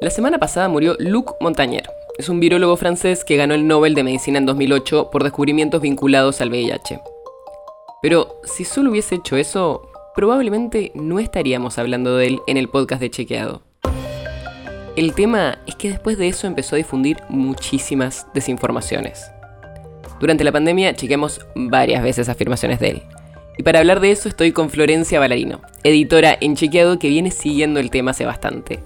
La semana pasada murió Luc Montagnier. Es un virólogo francés que ganó el Nobel de Medicina en 2008 por descubrimientos vinculados al VIH. Pero si solo hubiese hecho eso, probablemente no estaríamos hablando de él en el podcast de Chequeado. El tema es que después de eso empezó a difundir muchísimas desinformaciones. Durante la pandemia chequeamos varias veces afirmaciones de él. Y para hablar de eso estoy con Florencia Balarino, editora en Chequeado que viene siguiendo el tema hace bastante.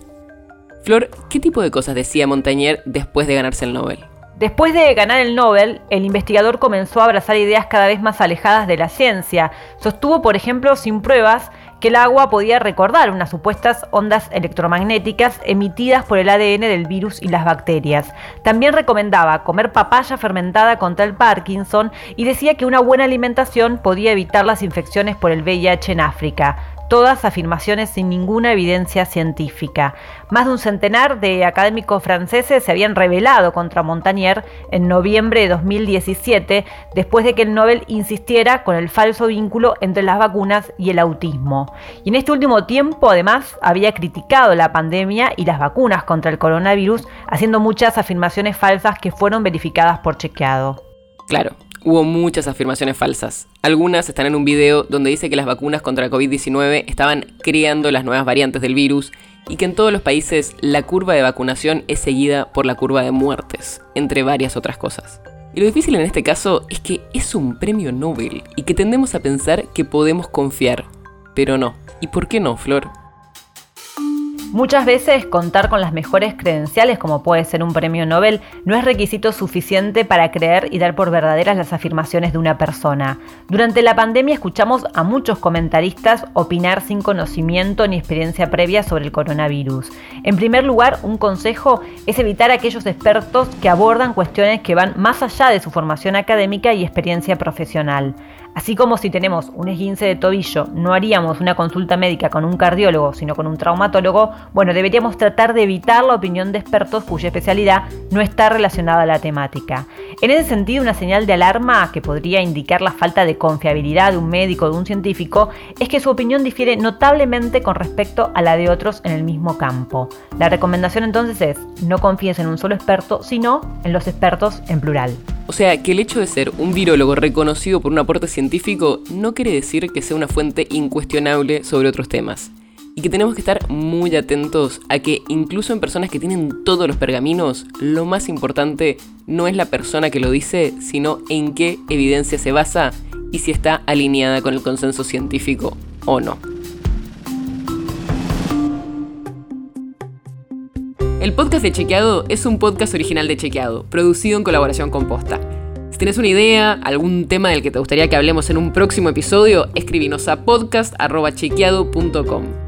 Flor, ¿qué tipo de cosas decía Montagnier después de ganarse el Nobel? Después de ganar el Nobel, el investigador comenzó a abrazar ideas cada vez más alejadas de la ciencia. Sostuvo, por ejemplo, sin pruebas, que el agua podía recordar unas supuestas ondas electromagnéticas emitidas por el ADN del virus y las bacterias. También recomendaba comer papaya fermentada contra el Parkinson y decía que una buena alimentación podía evitar las infecciones por el VIH en África todas afirmaciones sin ninguna evidencia científica. Más de un centenar de académicos franceses se habían rebelado contra Montagnier en noviembre de 2017, después de que el Nobel insistiera con el falso vínculo entre las vacunas y el autismo. Y en este último tiempo, además, había criticado la pandemia y las vacunas contra el coronavirus, haciendo muchas afirmaciones falsas que fueron verificadas por chequeado. Claro, hubo muchas afirmaciones falsas. Algunas están en un video donde dice que las vacunas contra el COVID-19 estaban creando las nuevas variantes del virus y que en todos los países la curva de vacunación es seguida por la curva de muertes, entre varias otras cosas. Y lo difícil en este caso es que es un premio Nobel y que tendemos a pensar que podemos confiar, pero no. ¿Y por qué no, Flor? Muchas veces contar con las mejores credenciales, como puede ser un premio Nobel, no es requisito suficiente para creer y dar por verdaderas las afirmaciones de una persona. Durante la pandemia escuchamos a muchos comentaristas opinar sin conocimiento ni experiencia previa sobre el coronavirus. En primer lugar, un consejo es evitar aquellos expertos que abordan cuestiones que van más allá de su formación académica y experiencia profesional. Así como si tenemos un esguince de tobillo, no haríamos una consulta médica con un cardiólogo, sino con un traumatólogo, bueno, deberíamos tratar de evitar la opinión de expertos cuya especialidad no está relacionada a la temática. En ese sentido, una señal de alarma que podría indicar la falta de confiabilidad de un médico o de un científico es que su opinión difiere notablemente con respecto a la de otros en el mismo campo. La recomendación entonces es, no confíes en un solo experto, sino en los expertos en plural. O sea, que el hecho de ser un virólogo reconocido por un aporte científico no quiere decir que sea una fuente incuestionable sobre otros temas. Y que tenemos que estar muy atentos a que incluso en personas que tienen todos los pergaminos, lo más importante no es la persona que lo dice, sino en qué evidencia se basa y si está alineada con el consenso científico o no. El podcast de Chequeado es un podcast original de Chequeado, producido en colaboración con Posta. Si tienes una idea, algún tema del que te gustaría que hablemos en un próximo episodio, escríbenos a podcast.chequeado.com.